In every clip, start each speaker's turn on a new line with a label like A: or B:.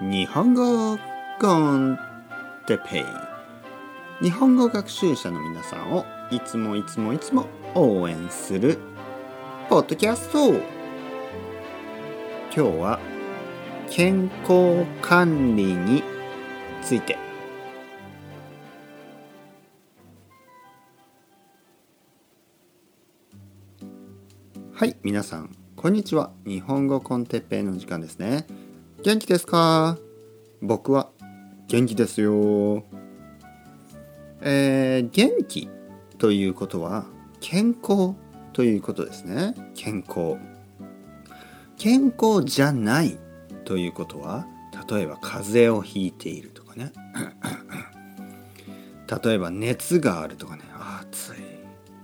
A: 日本語コンテペイ日本語学習者の皆さんをいつもいつもいつも応援するポッドキャスト。今日は健康管理について。はい皆さんこんにちは。日本語コンテッペイの時間ですね。元気ですか？僕は元気ですよ。えー、元気ということは健康ということですね。健康。健康じゃないということは例えば風邪をひいているとかね。例えば熱があるとかね。暑い。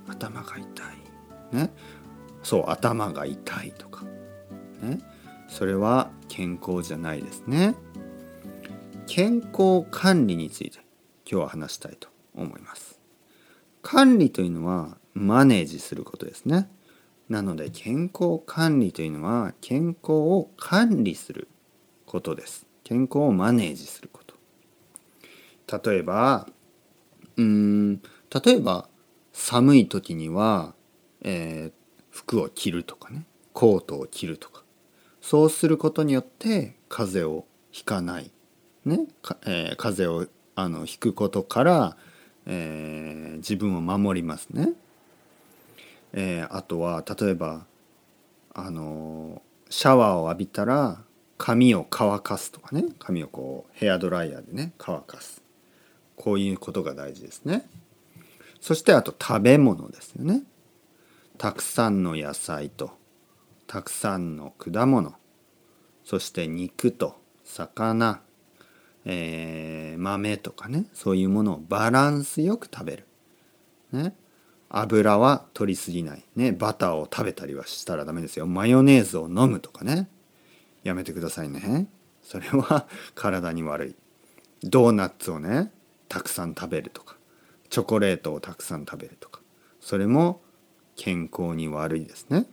A: 頭が痛い。ね。そう、頭が痛いとか。ね。それは健康じゃないですね。健康管理について今日は話したいと思います。管理というのはマネージすることですね。なので健康管理というのは健康を管理することです。健康をマネージすること。例えばうーん例えば寒い時には、えー、服を着るとかね。コートを着るとか。そうすることによって風邪をひかない、ねえー、風邪をあのひくことから、えー、自分を守りますね。えー、あとは例えばあのシャワーを浴びたら髪を乾かすとかね髪をこうヘアドライヤーでね乾かすこういうことが大事ですね。そしてあと食べ物ですよね。たくさんの野菜とたくさんの果物そして肉と魚、えー、豆とかねそういうものをバランスよく食べる。ね、油は取りすぎない、ね、バターを食べたりはしたらダメですよ。マヨネーズを飲むとかね。やめてくださいね。それは 体に悪い。ドーナツをねたくさん食べるとか。チョコレートをたくさん食べるとか。それも健康に悪いですね。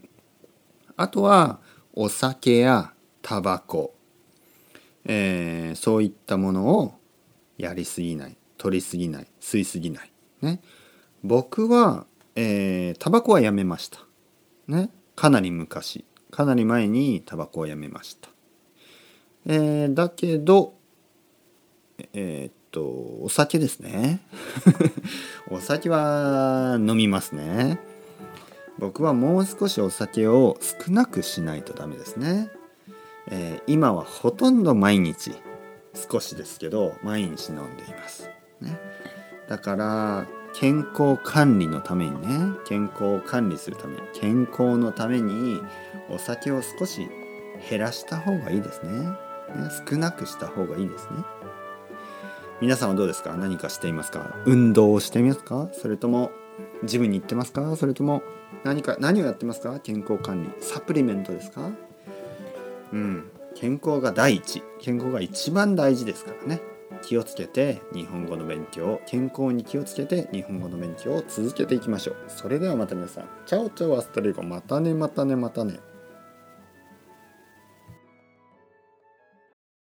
A: あとはお酒やタバコ、えー、そういったものをやりすぎない取りすぎない吸いすぎない。ね、僕は、えー、タバコはやめました。ね、かなり昔かなり前にタバコをやめました。えー、だけどえー、っとお酒ですね お酒は飲みますね。僕はもう少しお酒を少なくしないとダメですね、えー、今はほとんど毎日少しですけど毎日飲んでいます、ね、だから健康管理のためにね健康を管理するために健康のためにお酒を少し減らした方がいいですね。ね少なくした方がいいですね。皆さんはどうですか？何かしていますか？運動をしていますか？それともジムに行ってますか？それとも何か何をやってますか？健康管理。サプリメントですか？うん。健康が第一。健康が一番大事ですからね。気をつけて日本語の勉強。健康に気をつけて日本語の勉強を続けていきましょう。それではまた皆さん。チャオチャオアストレゴ。またねまたねまたね。